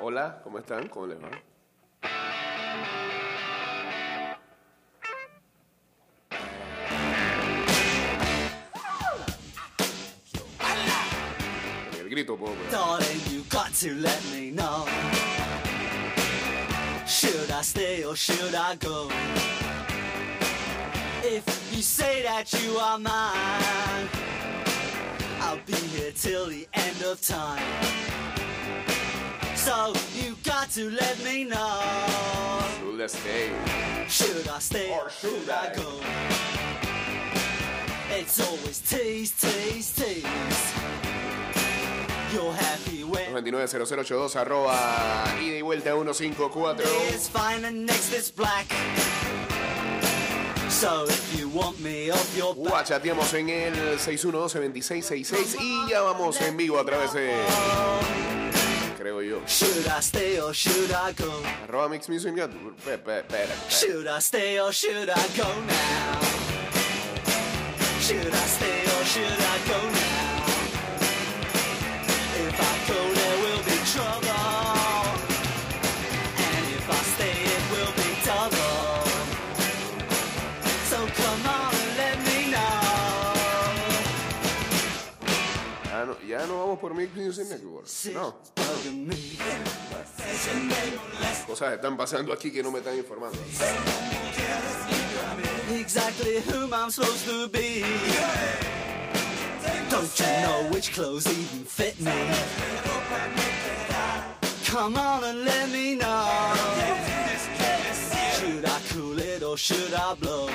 Hola, ¿cómo están? ¿Cómo les va? El grito. Should I stay or should I go? If you say that you are mine, be here till the end of time. So you got to let me know. Should I stay? Should I stay Or should I I? go? It's always tease, tease, tease. You're happy when 229-0082 arroba ida y vuelta 154. is fine and next is black. Guachateamos en el 612-2666 y ya vamos en vivo a través de, creo yo, should I stay or should I go? arroba Mix Music. Should I stay or should I go now? Should I stay or should I go vamos por Mix Music Network. No, cosas están pasando aquí que no me están informando. exactly whom I'm supposed to be. Don't you know which clothes even fit me? Come on and let me know. Should I cool it or should I blow?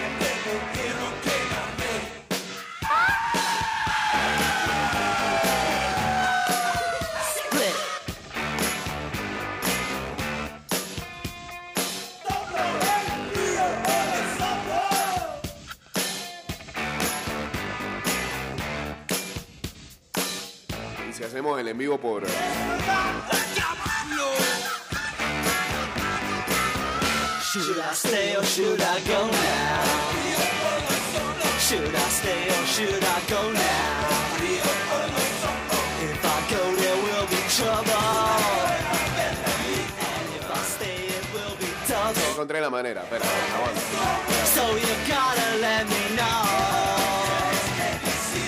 Hacemos el en vivo por... Should I stay or should I go now? Should I stay or should I go now? If I go, there will be trouble. And if I stay, it will be double. Encontré la manera, espera. So you gotta let me know.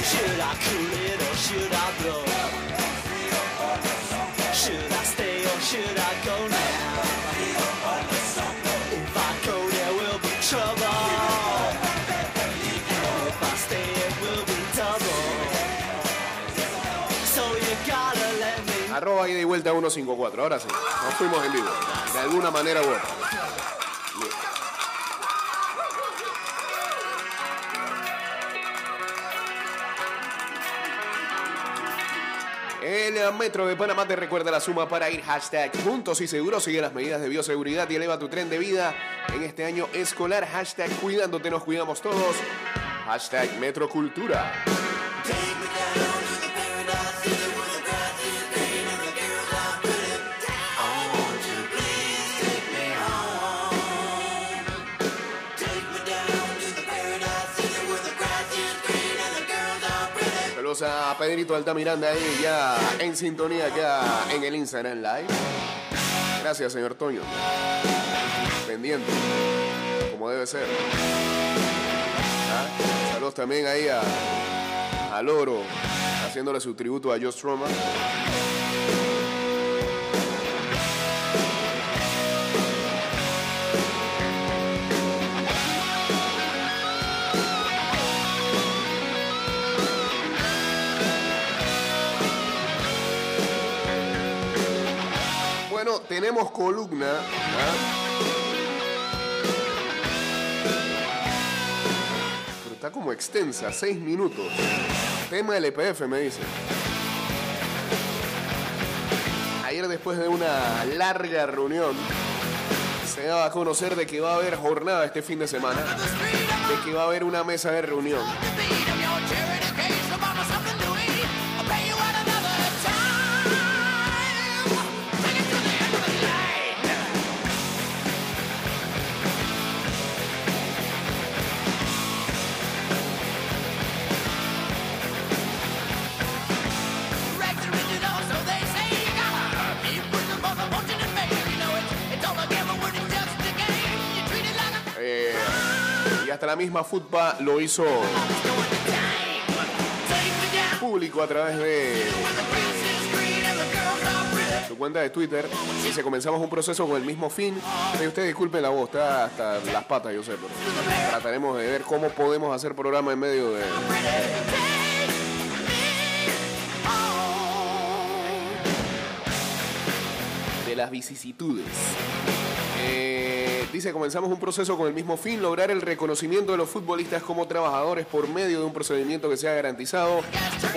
Should I cool it or should I blow? Should I stay or should I go now? If I go, there will be trouble. If I stay, it will be double. So you gotta let me Arroba ida y vuelta 154. Ahora sí, nos fuimos en vivo. De alguna manera u otra. El Metro de Panamá te recuerda la suma para ir hashtag juntos y seguros. Sigue las medidas de bioseguridad y eleva tu tren de vida en este año escolar. Hashtag cuidándote, nos cuidamos todos. Hashtag Metrocultura. A Pedrito Altamiranda ahí ya en sintonía, ya en el Instagram Live. Gracias, señor Toño. Pendiente, como debe ser. Ah, Saludos también ahí a, a Loro, haciéndole su tributo a Josh Roma. Tenemos columna. ¿ah? Pero está como extensa, seis minutos. Tema del EPF, me dice. Ayer, después de una larga reunión, se daba a conocer de que va a haber jornada este fin de semana, de que va a haber una mesa de reunión. Misma FUTPA lo hizo público a través de su cuenta de Twitter. Dice, comenzamos un proceso con el mismo fin. Y usted disculpe la voz, está hasta las patas, yo sé, pero trataremos de ver cómo podemos hacer programa en medio de... de las vicisitudes. Comenzamos un proceso con el mismo fin, lograr el reconocimiento de los futbolistas como trabajadores por medio de un procedimiento que sea garantizado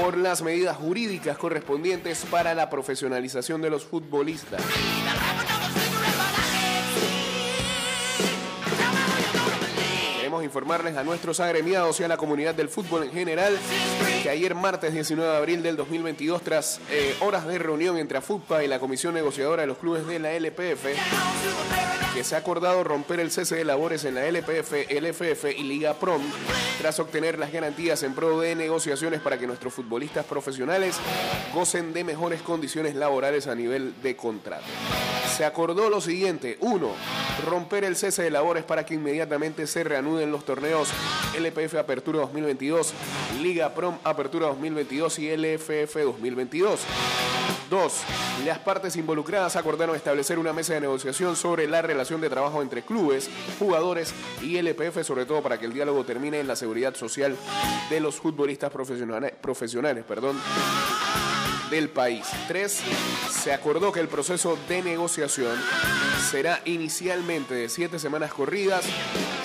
por las medidas jurídicas correspondientes para la profesionalización de los futbolistas. Informarles a nuestros agremiados y a la comunidad del fútbol en general que ayer martes 19 de abril del 2022, tras eh, horas de reunión entre AFUTPA y la Comisión Negociadora de los Clubes de la LPF, que se ha acordado romper el cese de labores en la LPF, LFF y Liga Prom, tras obtener las garantías en pro de negociaciones para que nuestros futbolistas profesionales gocen de mejores condiciones laborales a nivel de contrato. Se acordó lo siguiente, uno, romper el cese de labores para que inmediatamente se reanuden los torneos. LPF Apertura 2022, Liga Prom Apertura 2022 y LFF 2022. Dos, las partes involucradas acordaron establecer una mesa de negociación sobre la relación de trabajo entre clubes, jugadores y LPF, sobre todo para que el diálogo termine en la seguridad social de los futbolistas profesionales, profesionales perdón, del país. Tres, se acordó que el proceso de negociación será inicialmente de siete semanas corridas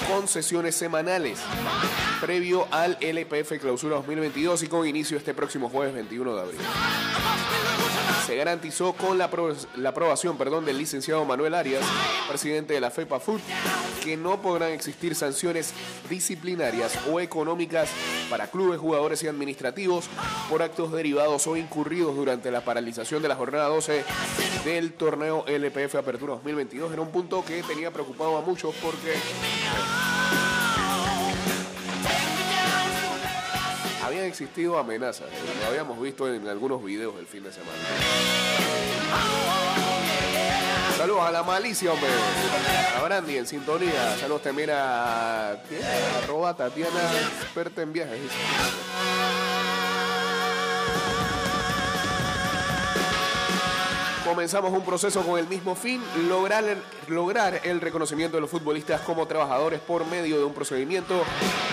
con sesiones semanales, previo al LPF Clausura 2022 y con inicio este próximo jueves 21 de abril. Se garantizó con la, la aprobación perdón, del licenciado Manuel Arias, presidente de la FEPA Food, que no podrán existir sanciones disciplinarias o económicas para clubes, jugadores y administrativos por actos derivados o incurridos durante la paralización de la jornada 12 del torneo LPF Apertura 2022. Era un punto que tenía preocupado a muchos porque existido amenazas. Lo habíamos visto en algunos videos del fin de semana. Saludos a la malicia, hombre. A Brandy en sintonía. Saludos también a ¿qué? arroba Tatiana, experta en viajes. Comenzamos un proceso con el mismo fin, lograr lograr el reconocimiento de los futbolistas como trabajadores por medio de un procedimiento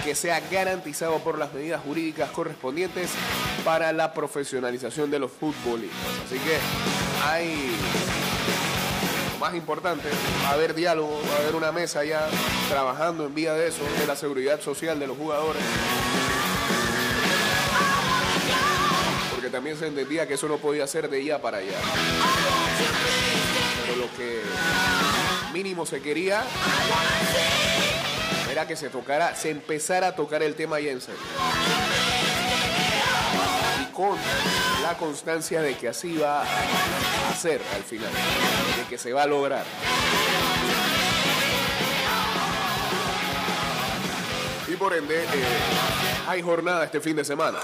que sea garantizado por las medidas jurídicas correspondientes para la profesionalización de los futbolistas. Así que hay lo más importante, va a haber diálogo, va a haber una mesa ya trabajando en vía de eso, de la seguridad social de los jugadores. También se entendía que eso no podía ser de allá para allá. Pero lo que mínimo se quería era que se tocara, se empezara a tocar el tema ya en serio. Y con la constancia de que así va a ser al final, de que se va a lograr. Y por ende, eh, hay jornada este fin de semana.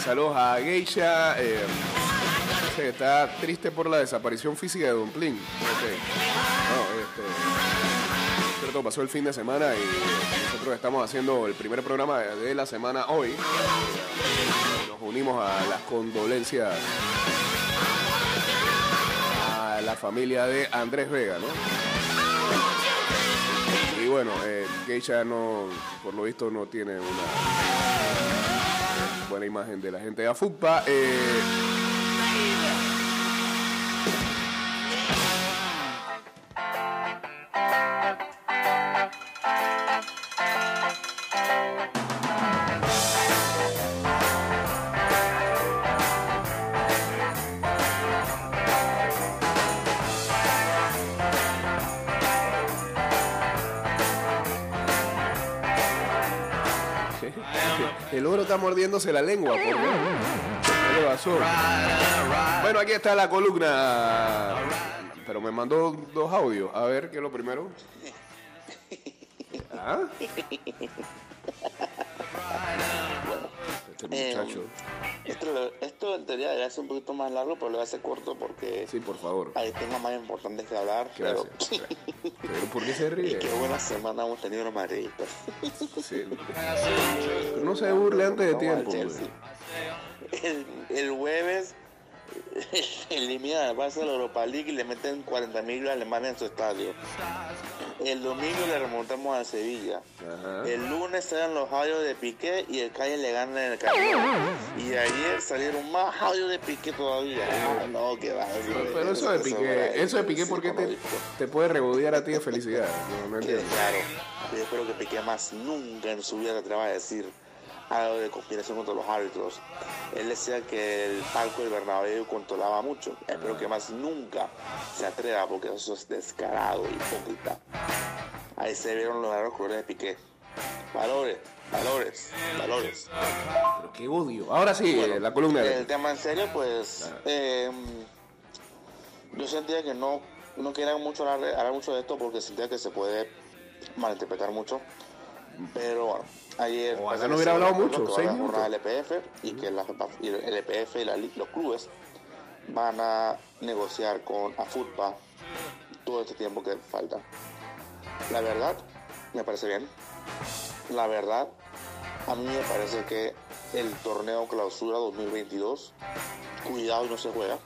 Saludos a Geisha. eh, que está triste por la desaparición física de Don Plin. Este, pasó el fin de semana y nosotros estamos haciendo el primer programa de la semana hoy. Nos unimos a las condolencias a la familia de Andrés Vega, ¿no? Y bueno, eh, Geisha no, por lo visto no tiene una buena imagen de la gente de AFUPA. Eh, El oro está mordiéndose la lengua, por. ¿Qué le pasó? Bueno, aquí está la columna. Pero me mandó dos audios. A ver, ¿qué es lo primero? ¿Ah? Este Eh, muchacho. Esto, lo- esto en teoría debe ser un poquito más largo, pero lo voy a hacer corto porque Sí, por favor. hay temas más importantes que hablar. Pero, Gracias. Pero ¿por qué se y ríe? qué buena semana hemos tenido los madridistas. Sí. Pero no se burle antes de tiempo. El, el jueves eliminan al Barça de la Europa League y le meten 40.000 alemanes en su estadio. El domingo le remontamos a Sevilla. Ajá. El lunes eran los audios de Piqué y el Calle le gana en el camino. Y ayer salieron más audios de Piqué todavía. Ah, no, que va. Pero eso de Piqué, eso de Piqué, ¿por qué te, te puede regodear a ti de felicidad? No, no Que, entiendo. claro, yo espero que Piqué más nunca en su vida se atreva a decir algo de conspiración contra los árbitros. Él decía que el palco del Bernabéu controlaba mucho. Espero que más nunca se atreva porque eso es descarado y hipócrita. Ahí se vieron los raros colores de Piqué. Valores, valores, valores. Pero qué odio. Ahora sí, Bueno, la columna. El tema en serio, pues. eh, yo sentía que no, no quería mucho hablar, hablar mucho de esto porque sentía que se puede malinterpretar mucho. Pero bueno, ayer. Ojalá parece no que hubiera hablado mucho, seis haber jornada minutos. del EPF y que la- el EPF y la los clubes van a negociar con AFUTPA todo este tiempo que falta. La verdad, me parece bien. La verdad, a mí me parece que el torneo clausura 2022, cuidado y no se juega,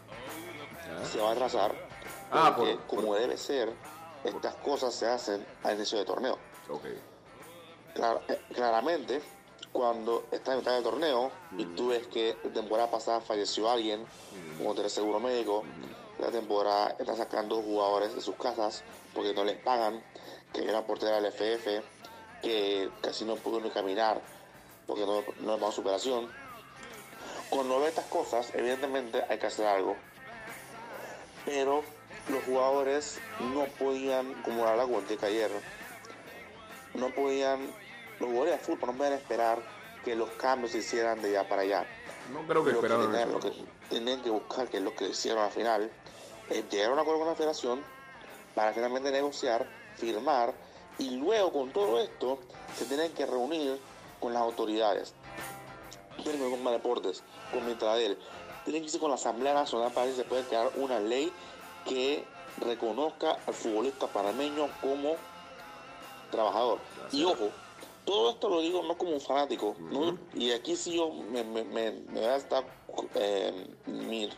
se va a atrasar. Ah, porque por- como debe ser, estas cosas se hacen al inicio del torneo. Clar- eh, claramente, cuando estás en mitad del torneo y tú ves que la temporada pasada falleció alguien, como tenés seguro médico, la temporada está sacando jugadores de sus casas porque no les pagan, que una portera del FF que casi no pudo ni caminar porque no, no le pagan su operación. Cuando ves estas cosas, evidentemente hay que hacer algo. Pero los jugadores no podían, como la cuenta ayer, no podían, los jugadores de fútbol no podían esperar que los cambios se hicieran de allá para allá. No creo que Lo que, tenían, lo que tenían que buscar, que es lo que hicieron al final, es llegar a un acuerdo con la federación para finalmente negociar, firmar y luego con todo esto se tienen que reunir con las autoridades. Tienen que con Deportes, con Mitradel, tienen que irse con la Asamblea Nacional para si se puede crear una ley que reconozca al futbolista panameño como trabajador. Y ojo, todo esto lo digo no como un fanático, ¿no? y aquí sí yo me, me, me, me voy a estar eh, mi,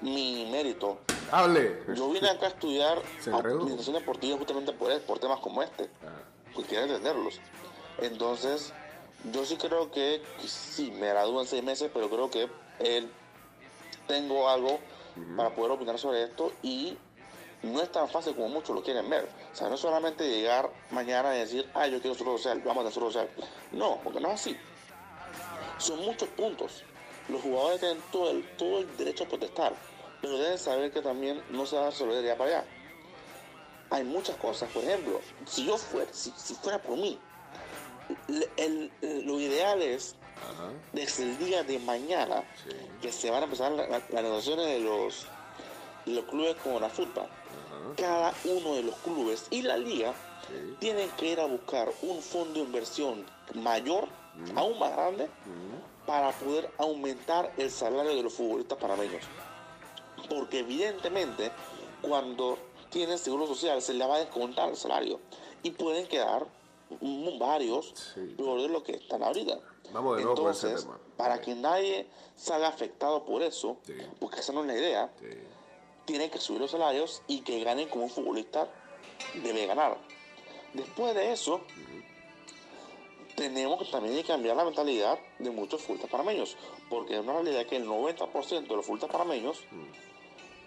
mi mérito. Hable. Yo vine acá a estudiar administración deportiva justamente por, por temas como este, Ajá. porque quiero entenderlos. Entonces, yo sí creo que, sí, me gradúo en seis meses, pero creo que él tengo algo para poder opinar sobre esto y no es tan fácil como muchos lo quieren ver. O sea, no es solamente llegar mañana y decir, ah, yo quiero seguro social, vamos a hacer social. No, porque no es así. Son muchos puntos. Los jugadores tienen todo el, todo el derecho a protestar, pero deben saber que también no se va a resolver de allá para allá. Hay muchas cosas, por ejemplo, si yo fuera, si, si fuera por mí, el- el- el- lo ideal es Ajá. desde el día de mañana Sí. que se van a empezar la- la- las negociaciones de los, de los clubes con la. Ajá. Cada uno de los clubes y la liga Sí. tienen que ir a buscar un fondo de inversión mayor, aún más grande, para poder aumentar el salario de los futbolistas panameños. Porque evidentemente cuando tienen seguro social se le va a descontar el salario y pueden quedar varios Sí. peor de lo que están ahorita. Vamos de nuevo con ese Entonces, tema. para que nadie salga afectado por eso, Sí. porque esa no es la idea, tienen que subir los salarios y que ganen como un futbolista debe ganar. Después de eso, tenemos que también cambiar la mentalidad de muchos futbolistas panameños, porque es una realidad que el 90% de los futbolistas panameños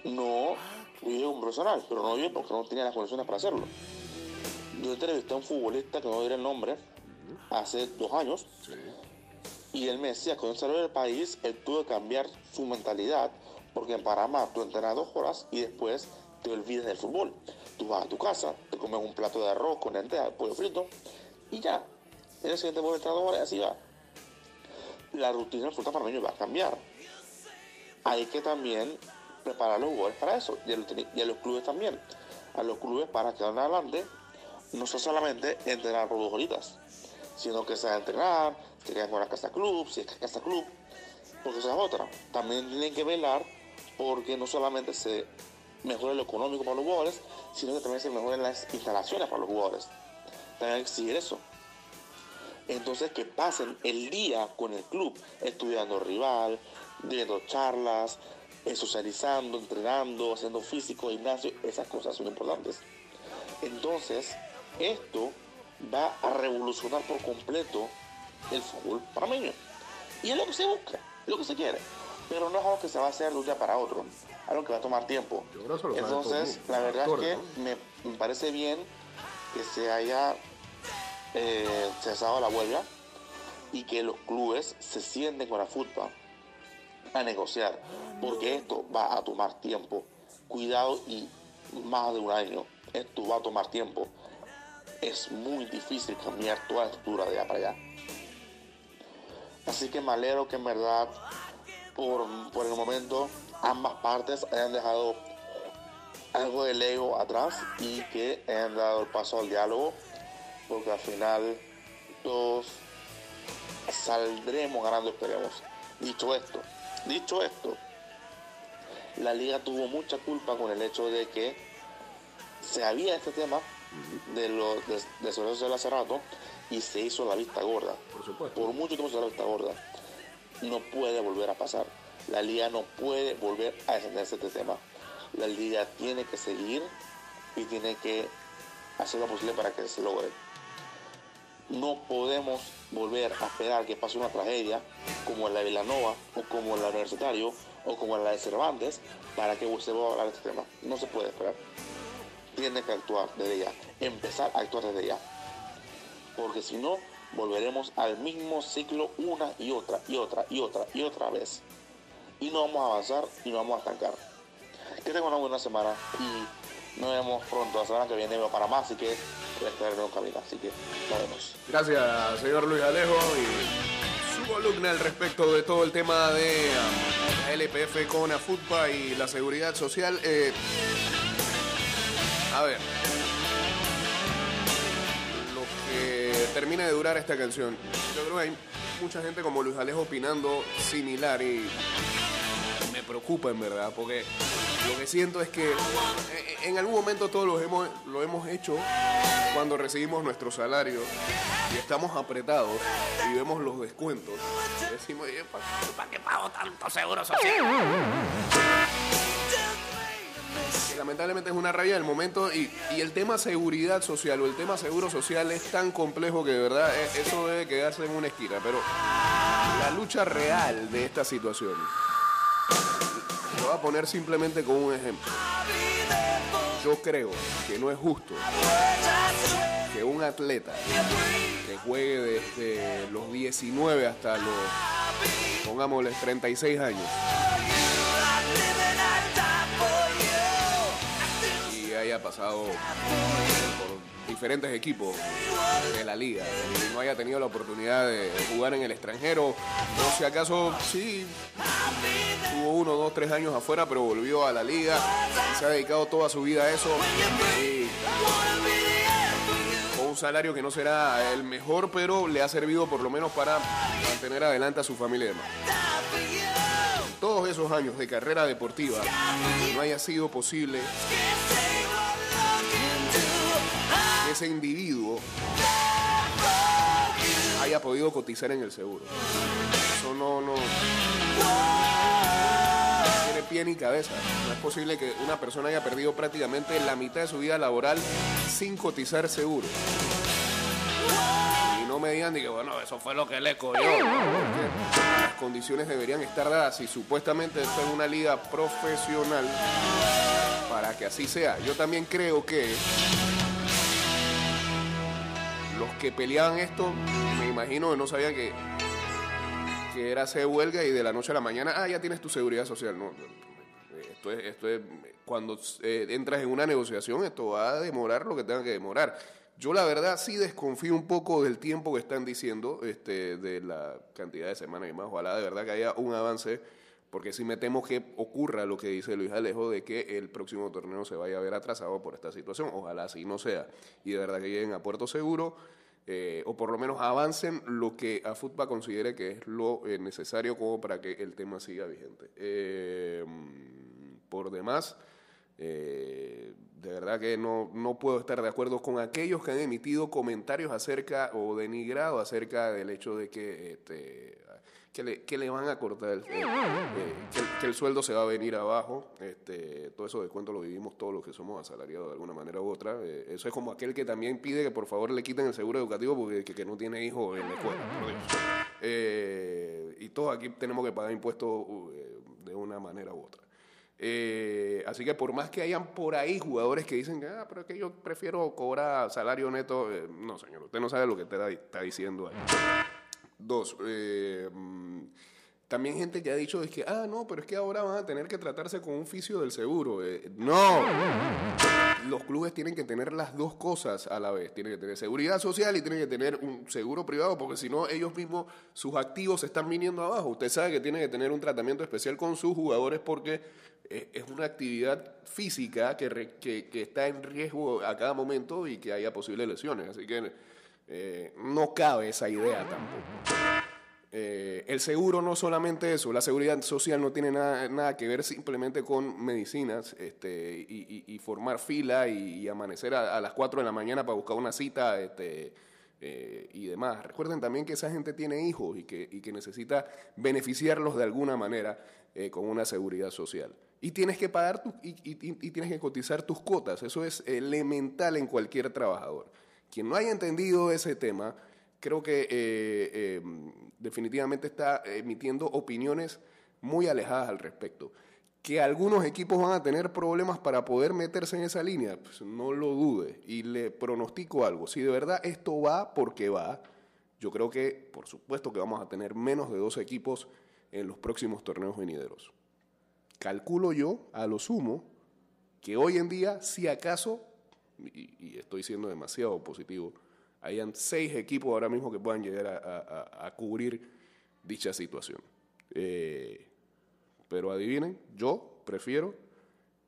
no vive un profesional, pero no vive porque no tenía las condiciones para hacerlo. Yo entrevisté a un futbolista que no diré el nombre hace dos años Sí. y él me decía que cuando salió del país, él tuvo que cambiar su mentalidad, porque en Panamá tú entrenas dos horas y después te olvidas del fútbol. Tú vas a tu casa, te comes un plato de arroz con lentejas, pollo frito y ya. En el siguiente horas y así va. la rutina del fútbol panameño va a cambiar. Hay que también preparar a los jugadores para eso y a los, y los clubes también. A los clubes para que en adelante no solamente entrenar por dos horitas, sino que sea entrenar, si quieres con la casa club, si es que casa club, porque esa es otra. También tienen que velar porque no solamente se mejore lo económico para los jugadores, sino que también se mejoren las instalaciones para los jugadores. También hay que exigir eso. Entonces que pasen el día con el club, estudiando rival, viendo charlas, eh, socializando, entrenando, haciendo físico, gimnasio, esas cosas son importantes. Entonces, esto va a revolucionar por completo el fútbol panameño. Y es lo que se busca, es lo que se quiere. Pero no es algo que se va a hacer de un día para otro, algo que va a tomar tiempo. Entonces, la verdad es que me parece bien que se haya eh, cesado la huelga y que los clubes se sienten con la fútbol a negociar, porque esto va a tomar tiempo. Cuidado y más de un año, esto va a tomar tiempo. Es muy difícil cambiar toda la estructura de allá para allá. Así que me alegro que en verdad, por, por el momento, ambas partes hayan dejado algo del ego atrás y que hayan dado el paso al diálogo, porque al final todos saldremos ganando, esperemos. Dicho esto, dicho esto, la liga tuvo mucha culpa con el hecho de que se había este tema de los de, de social hace rato y se hizo la vista gorda. Por supuesto. Por mucho tiempo se hizo la vista gorda. No puede volver a pasar. La liga no puede volver a descenderse de este tema. La liga tiene que seguir y tiene que hacer lo posible para que se logre. No podemos volver a esperar que pase una tragedia como la de Villanova o como la Universitario o como la de Cervantes para que se vuelva a hablar de este tema. No se puede esperar. Tiene que actuar desde ya. Empezar a actuar desde ya. Porque si no, volveremos al mismo ciclo una y otra y otra y otra y otra vez. Y no vamos a avanzar y no vamos a estancar. Que tengan una buena semana nos vemos pronto. La semana que viene veo para más, así que voy a estar en un. Así que nos vemos. Gracias, señor Luis Alejo, y su columna al respecto de todo el tema de la LPF con AFUTPA y la seguridad social. Eh, a ver, lo que termina de durar esta canción, yo creo que hay mucha gente como Luis Alejo opinando similar y me preocupa en verdad, porque lo que siento es que eh, en algún momento todos lo hemos, lo hemos hecho cuando recibimos nuestro salario y estamos apretados y vemos los descuentos. Y decimos, ¿para qué pago tanto seguro social? Lamentablemente es una rabia del momento y, y el tema seguridad social o el tema seguro social es tan complejo que de verdad eh, eso debe quedarse en una esquina. Pero la lucha real de esta situación, lo voy a poner simplemente con un ejemplo. Yo creo que no es justo que un atleta que juegue desde los 19 hasta los, pongámosle, 36 años pasado por diferentes equipos de la liga y no haya tenido la oportunidad de jugar en el extranjero o si acaso sí tuvo uno, dos, tres años afuera pero volvió a la liga y se ha dedicado toda su vida a eso y un salario que no será el mejor pero le ha servido por lo menos para mantener adelante a su familia y demás todos esos años de carrera deportiva no haya sido posible ese individuo haya podido cotizar en el seguro. Eso no, no tiene pie ni cabeza. No es posible que una persona haya perdido prácticamente la mitad de su vida laboral sin cotizar seguro. Y no me digan que, bueno, eso fue lo que le cogió. Las condiciones deberían estar dadas y supuestamente esto es una liga profesional para que así sea. Yo también creo que que peleaban esto, me imagino no sabían que, que era hacer huelga y de la noche a la mañana, ah, ya tienes tu seguridad social. No, esto es, esto es cuando eh, entras en una negociación, esto va a demorar lo que tenga que demorar. Yo la verdad sí desconfío un poco del tiempo que están diciendo, este, de la cantidad de semanas y más. Ojalá de verdad que haya un avance, porque si me temo que ocurra lo que dice Luis Alejo de que el próximo torneo se vaya a ver atrasado por esta situación. Ojalá así no sea. Y de verdad que lleguen a puerto seguro. eh, o por lo menos avancen lo que a FUTBA considere que es lo eh, necesario como para que el tema siga vigente. Eh, por demás, eh, de verdad que no, no puedo estar de acuerdo con aquellos que han emitido comentarios acerca o denigrado acerca del hecho de que, este, que, le, que le van a cortar, eh, eh, que, el- sueldo se va a venir abajo. Este, todo eso de cuento lo vivimos todos los que somos asalariados de alguna manera u otra. Eh, eso es como aquel que también pide que por favor le quiten el seguro educativo porque que, no tiene hijos en la escuela. Eh, y todos aquí tenemos que pagar impuestos eh, de una manera u otra. Así que por más que hayan por ahí jugadores que dicen ah, pero es que yo prefiero cobrar salario neto, no señor, usted no sabe lo que está, está diciendo ahí. Dos, eh, mm, también gente que ha dicho es que, ah, no, pero es que ahora van a tener que tratarse con un fisio del seguro. Eh, no, los clubes tienen que tener las dos cosas a la vez. Tienen que tener seguridad social y tienen que tener un seguro privado, porque si no, ellos mismos, sus activos se están viniendo abajo. Usted sabe que tiene que tener un tratamiento especial con sus jugadores porque eh, es una actividad física que, re- que está en riesgo a cada momento y que haya posibles lesiones. Así que eh, no cabe esa idea tampoco. Eh, el seguro no solamente eso, la seguridad social no tiene nada, nada que ver simplemente con medicinas este, y, formar fila y, amanecer a, las 4 de la mañana para buscar una cita este, eh, y demás. Recuerden también que esa gente tiene hijos y que, y que necesita beneficiarlos de alguna manera con una seguridad social. Y tienes que pagar tu- y, y- y tienes que cotizar tus cuotas, eso es elemental en cualquier trabajador. Quien no haya entendido ese tema, creo que eh, eh, definitivamente está emitiendo opiniones muy alejadas al respecto. Que algunos equipos van a tener problemas para poder meterse en esa línea, pues no lo dude. Y le pronostico algo. Si de verdad esto va porque va, yo creo que por supuesto que vamos a tener menos de dos equipos en los próximos torneos venideros. Calculo yo, a lo sumo, que hoy en día, si acaso, y, y estoy siendo demasiado positivo, hayan seis equipos ahora mismo que puedan llegar a, a- a- cubrir dicha situación. Eh, pero adivinen, yo prefiero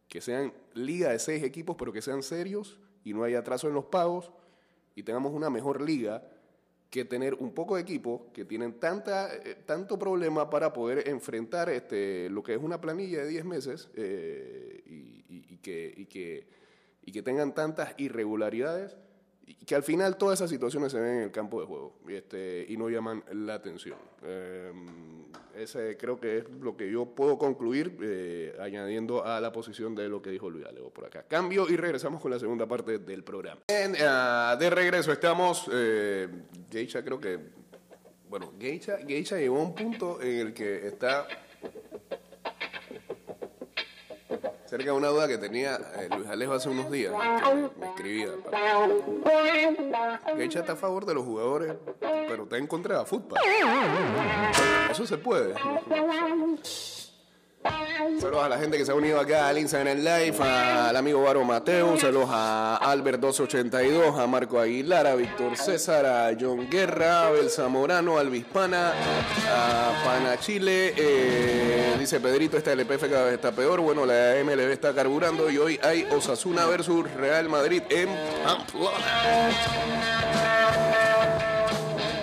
que sean liga de seis equipos, pero que sean serios y no haya atraso en los pagos y tengamos una mejor liga que tener un poco de equipos que tienen tanta, eh, tanto problema para poder enfrentar este, lo que es una planilla de 10 meses eh, y, y- y que, y, que, y que tengan tantas irregularidades que al final todas esas situaciones se ven en el campo de juego este, y no llaman la atención. Eh, ese creo que es lo que yo puedo concluir eh, añadiendo a la posición de lo que dijo Luis Alejo por acá. Cambio y regresamos con la segunda parte del programa. Bien, ah, de regreso estamos, eh, Geisha creo que, bueno, Geisha, Geisha llegó a un punto en el que está cerca de una duda que tenía eh, Luis Alejo hace unos días, me escribía. Geisha está a favor de los jugadores, pero está en contra de la fútbol. Eso se puede. Saludos a la gente que se ha unido acá al Instagram Live, al amigo Baro Mateo, saludos a Albert282, a Marco Aguilar, a Víctor César, a John Guerra, a Abel Zamorano, a Albispana, a Pana Chile, eh, dice Pedrito, esta LPF cada vez está peor, bueno, la MLB está carburando y hoy hay Osasuna versus Real Madrid en Pamplona.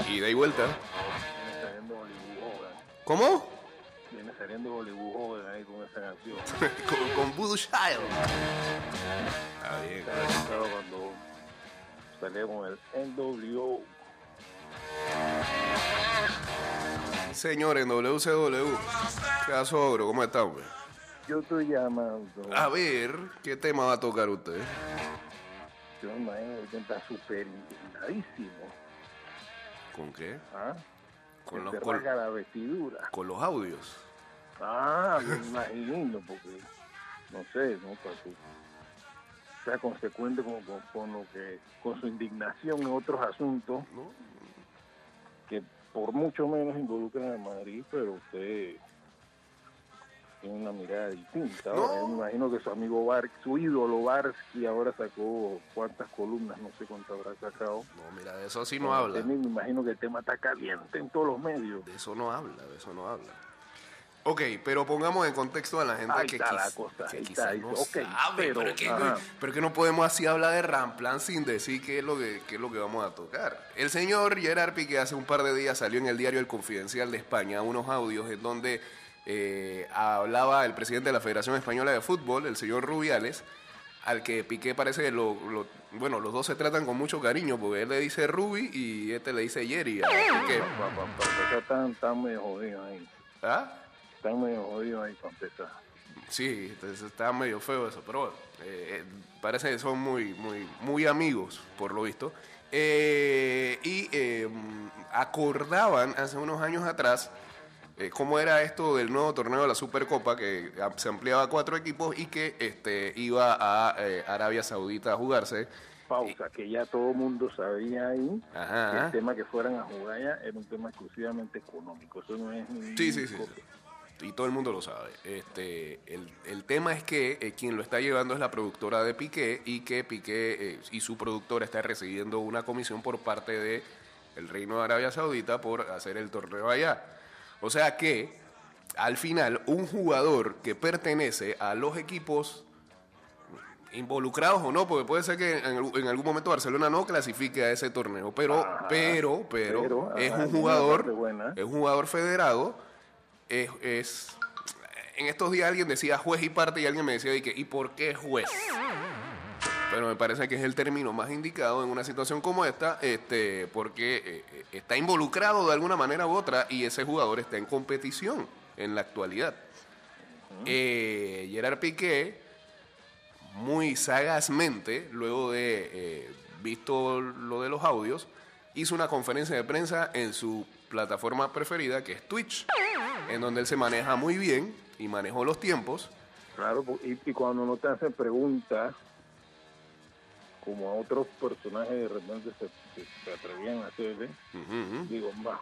Ida y vuelta. ¿Cómo? Hollywood Hogan ahí con esa canción. con, con Voodoo Child. Está bien. Claro, cuando salía con el NWO. Señor, en WCW. ¿Qué pasó, ogro? ¿Cómo está, hombre? Yo estoy llamando. A ver, ¿qué tema va a tocar usted? Yo me imagino que está súper. ¿Con qué? ¿ah? Con los, con, la vestidura. con los audios. Ah, me imagino, porque no sé, ¿no? Para que sea consecuente con, con, con lo que, con su indignación en otros asuntos ¿no? que por mucho menos involucran a Madrid, pero usted tiene una mirada distinta. No. Ahora, me imagino que su amigo Bar, su ídolo Barsky ahora sacó cuántas columnas, no sé cuántas habrá sacado. No, mira, de eso sí no habla. Me imagino que el tema está caliente en todos los medios. De eso no habla, de eso no habla. Ok, pero pongamos en contexto a la gente Ahí que, está la quiz- cosa, que ahí quizás está, no está. Ok, sabe, pero, pero, es que, pero no podemos así hablar de Ramplan sin decir qué es lo que, qué es lo que vamos a tocar. El señor Gerard Piqué hace un par de días salió en el diario El Confidencial de España unos audios en donde eh, hablaba el presidente de la Federación Española de Fútbol, el señor Rubiales, al que Piqué parece que lo, lo- bueno, los dos se tratan con mucho cariño, porque él le dice Rubi y este le dice Jerry a Piqué. Pa- pa- pa- empezar, están, están medio jodidos ahí. ¿Ah? Están medio jodidos ahí para empezar. Sí, entonces está medio feo eso, pero bueno, eh, eh, parece que son muy, muy, muy amigos, por lo visto. Eh, y eh, acordaban hace unos años atrás eh, cómo era esto del nuevo torneo de la Supercopa, que se ampliaba a cuatro equipos y que este, iba a eh, Arabia Saudita a jugarse. Pausa, que ya todo el mundo sabía ahí Ajá. que el tema que fueran a jugar allá era un tema exclusivamente económico. Eso no es Sí, sí, sí. Y todo el mundo lo sabe. Este, el, el tema es que eh, quien lo está llevando es la productora de Piqué y que Piqué eh, y su productora está recibiendo una comisión por parte de el Reino de Arabia Saudita por hacer el torneo allá. O sea que, al final, un jugador que pertenece a los equipos involucrados o no, porque puede ser que en, al- en algún momento Barcelona no clasifique a ese torneo, pero, Ajá. pero, pero, Pero, es ajá, un jugador, buena. es un jugador federado, es, es- en estos días alguien decía juez y parte y alguien me decía, ¿y, que, ¿y por qué juez? Pero me parece que es el término más indicado en una situación como esta, este, porque eh, eh, está involucrado de alguna manera u otra y ese jugador está en competición en la actualidad. Eh, Gerard Piqué, muy sagazmente, luego de eh, visto lo de los audios, hizo una conferencia de prensa en su plataforma preferida, que es Twitch, en donde él se maneja muy bien y manejó los tiempos. Claro, y, y cuando no te hacen preguntas, como a otros personajes de repente se, se- se atrevían a hacerle, digo, más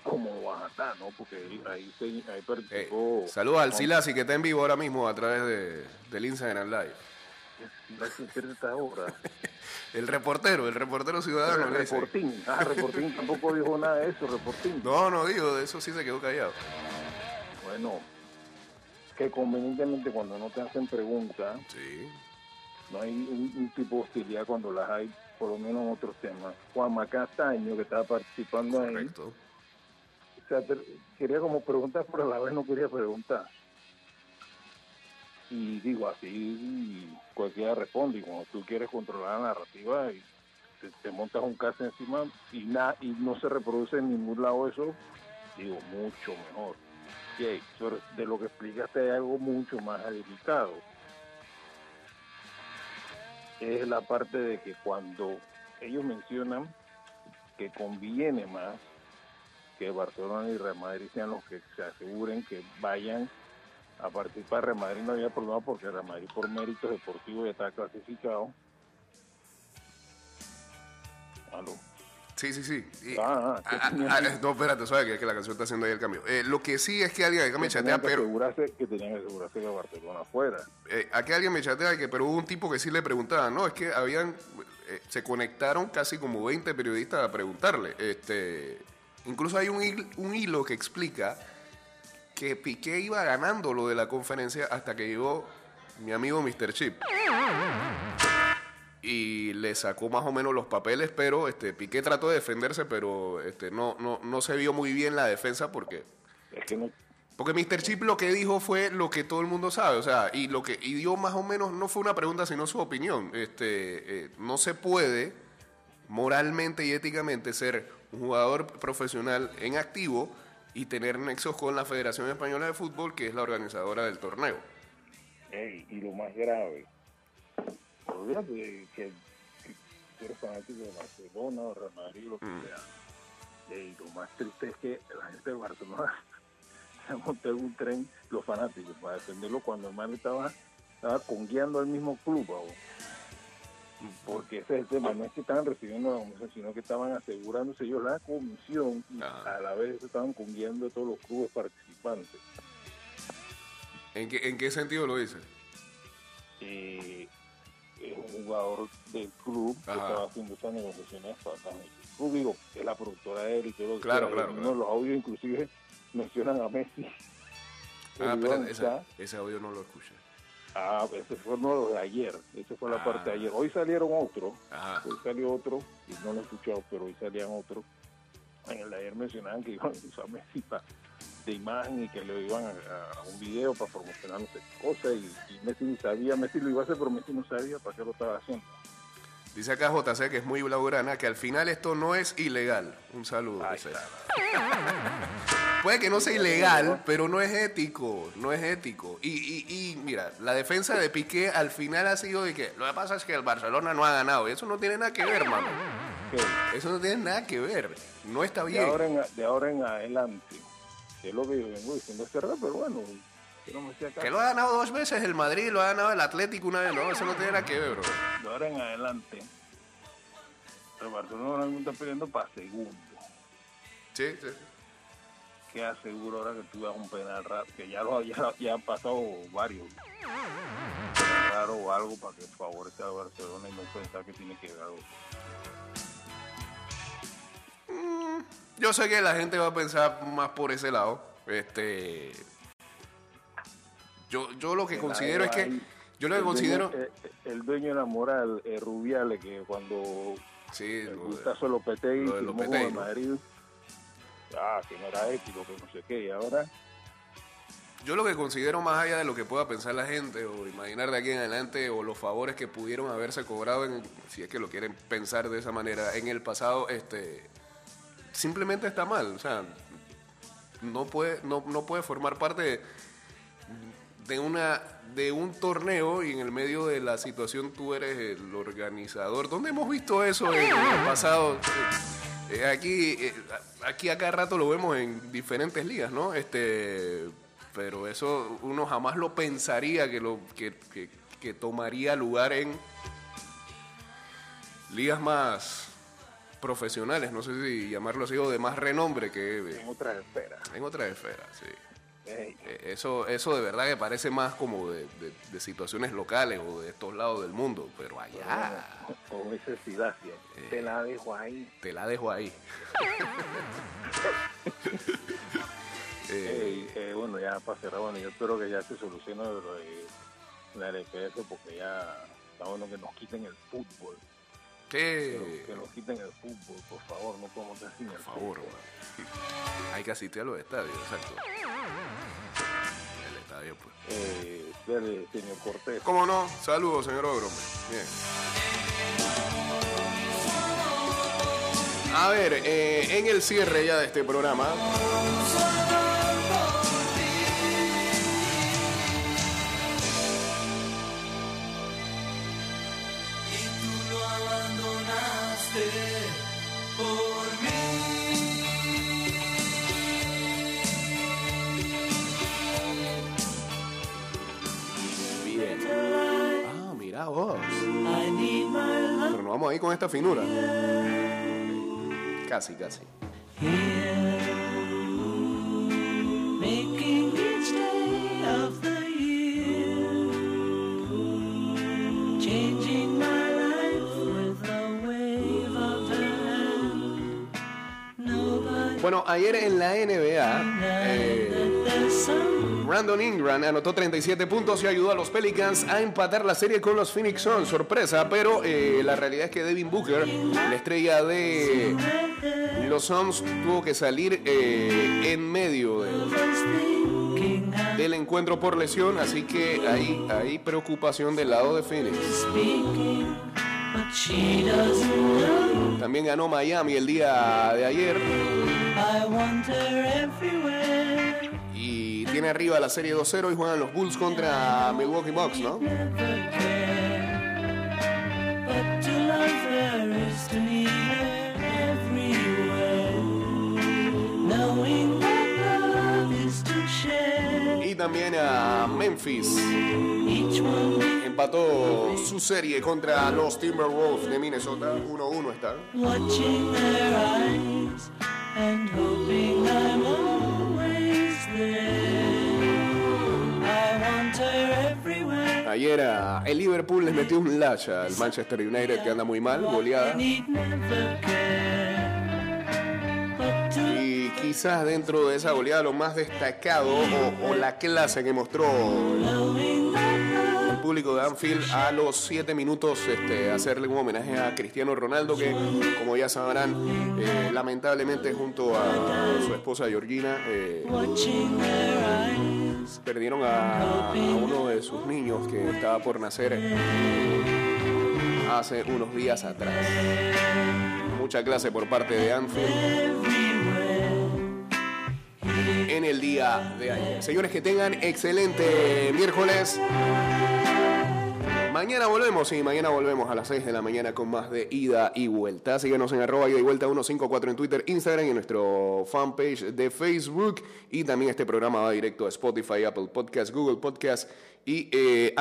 a estar, ¿no? Porque ahí, ahí, se- ahí Eh, participó. saludos al Silasi que está en vivo ahora mismo a través de, del Instagram Live. Hora. El reportero, el reportero ciudadano. dice. Reportín. Ah, Reportín tampoco dijo nada de eso, Reportín. No, no digo, de eso sí se quedó callado. Bueno, que convenientemente cuando no te hacen preguntas, Sí. no hay un, un tipo de hostilidad cuando las hay, por lo menos en otros temas. Juan Macastaño, que estaba participando ahí, Correcto. o sea, te- quería como preguntar, pero a la vez no quería preguntar. Y digo, así cualquiera responde, y cuando tú quieres controlar la narrativa y te, te montas un caso encima y, na- y no se reproduce en ningún lado eso, digo, mucho mejor. De lo que explicaste hay algo mucho más delicado. Es la parte de que cuando ellos mencionan que conviene más que Barcelona y Real Madrid sean los que se aseguren que vayan a participar. Real Madrid no había problema porque Real Madrid por méritos deportivos ya está clasificado. Aló. Sí, sí, sí. Y- Ah, ah, no, espérate, sabes que, que la canción está haciendo ahí el cambio. Eh, lo que sí es que alguien acá me chatea, que pero asegurarse, que tenían que asegurarse que Barcelona fuera. eh, aquí alguien me chatea que pero hubo un tipo que sí le preguntaba, no, es que habían eh, se conectaron casi como 20 periodistas a preguntarle. Este, incluso hay un, hil- un hilo que explica que Piqué iba ganando lo de la conferencia hasta que llegó mi amigo Mr. Chip. Y le sacó más o menos los papeles, pero este Piqué trató de defenderse, pero este no, no, no se vio muy bien la defensa porque Es que no, porque Mr. Chip lo que dijo fue lo que todo el mundo sabe, o sea, y lo que y dio más o menos no fue una pregunta, sino su opinión. Este, eh, no se puede moralmente y éticamente ser un jugador profesional en activo y tener nexos con la Federación Española de Fútbol, que es la organizadora del torneo. Y lo más grave, de que, que tú eres fanático de Barcelona o Real Madrid, lo que Mm. sea. Ey, lo más triste es que la gente de Barcelona se montó en un tren, los fanáticos, para defenderlo cuando el man estaba, estaba congueando al mismo club. ¿no? Porque ese es el tema, no es que estaban recibiendo la comisión, sino que estaban asegurándose ellos la comisión y Ajá. a la vez estaban conguiando a todos los clubes participantes. ¿En qué, ¿En qué sentido lo dice? eh, es un jugador del club que Ajá. estaba haciendo esas negociaciones para club, digo, es la productora de él y todo lo que Claro, claro, los audios inclusive mencionan a Messi. Ah, Iván ese, ese audio no lo escuché. Ah, ese fue uno de ayer, esa fue la Ah. parte de ayer. Hoy salieron otros, Ajá. hoy salió otro, y no lo he escuchado, pero hoy salían otros. En el de ayer mencionaban que iban a usar Messi pa- de imagen y que le iban a, a un video para promocionar no sé qué cosa, y, y Messi ni sabía, Messi lo iba a hacer, pero Messi no sabía para qué lo estaba haciendo. Dice acá JC que es muy blaugrana, que al final esto no es ilegal. Un saludo. Está. Puede que no sea ilegal, pero no es ético, no es ético. Y, y, y mira, la defensa de Piqué al final ha sido de que lo que pasa es que el Barcelona no ha ganado. Y eso no tiene nada que ver, mano. Eso no tiene nada que ver. No está de, bien. ahora en, de ahora en adelante, que es lo que yo vengo diciendo hace rato, pero bueno, que lo ha ganado dos veces el Madrid, lo ha ganado el Atlético una vez. No, eso no tiene nada que ver, bro. de ahora en adelante, el Barcelona ahora mismo está peleando para segundo. Sí, sí. que aseguro ahora que tú das un penal raro, que ya, lo, ya, ya han pasado varios. Raro o algo para que favorezca a Barcelona y no pensar que tiene que dar Yo sé que la gente va a pensar más por ese lado. Este. Yo, yo lo que considero es que. Yo lo que el considero. Dueño, eh, el dueño de la moral, eh, Rubiales, que cuando Sí, el gustazo Lopetegui lo de Lopetegui, el ¿no? Madrid, ah, que no era ético, que no sé qué, y ahora Yo lo que considero más allá de lo que pueda pensar la gente o imaginar de aquí en adelante o los favores que pudieron haberse cobrado, en, si es que lo quieren pensar de esa manera, en el pasado, este, simplemente está mal. O sea, no puede, no, no puede formar parte de, una de un torneo y en el medio de la situación tú eres el organizador. ¿Dónde hemos visto eso en, el pasado? Eh, aquí, eh, aquí a cada rato lo vemos en diferentes ligas, ¿no? Este, pero eso uno jamás lo pensaría que lo que, que- que tomaría lugar en ligas más profesionales, no sé si llamarlo así, o de más renombre que en otra esfera. en otras esferas, sí. Eh, Eso, eso de verdad que parece más como de, de- de situaciones locales o de estos lados del mundo, pero allá con necesidad. Eh. te la dejo ahí. te la dejo ahí. Eh, eh, bueno, ya para cerrar, bueno, yo espero que ya se solucione lo de la LPS porque ya está bueno que nos quiten el fútbol. Que, que nos quiten el fútbol, por favor, no podemos el por favor, fútbol. hay que asistir a los estadios, exacto. El estadio, pues. Eh, dale, señor Cortés. ¿Cómo no? Saludos, señor Ogro. Bien. A ver, eh, en el cierre ya de este programa, Pero nos vamos ahí con esta finura. Casi, casi. here, Bueno, ayer en la NBA, eh, Brandon Ingram anotó 37 puntos y ayudó a los Pelicans a empatar la serie con los Phoenix Suns. Sorpresa, pero eh, la realidad es que Devin Booker, la estrella de los Suns, tuvo que salir eh, en medio del encuentro por lesión, así que hay, hay preocupación del lado de Phoenix. También ganó Miami el día de ayer Y tiene arriba la serie 2-0 y juegan los Bulls contra Milwaukee Bucks, ¿no? Y también a Memphis empató su serie contra los Timberwolves de Minnesota. 1-1 está. Ayer a- el Liverpool les metió un lash al Manchester United que anda muy mal, goleada. Y quizás dentro de esa goleada lo más destacado o, o la clase que mostró el público de Anfield a los 7 minutos este, hacerle un homenaje a Cristiano Ronaldo que como ya sabrán eh, lamentablemente junto a su esposa Georgina eh, perdieron a, a uno de sus niños que estaba por nacer hace unos días atrás. Mucha clase por parte de Anfield en el día de ayer. Señores, que tengan excelente miércoles. Mañana volvemos, sí, mañana volvemos a las 6 de la mañana con más de ida y vuelta. Síguenos en arroba ida y vuelta 154 en Twitter, Instagram y en nuestro fanpage de Facebook. Y también este programa va directo a Spotify, Apple Podcast, Google Podcast y eh,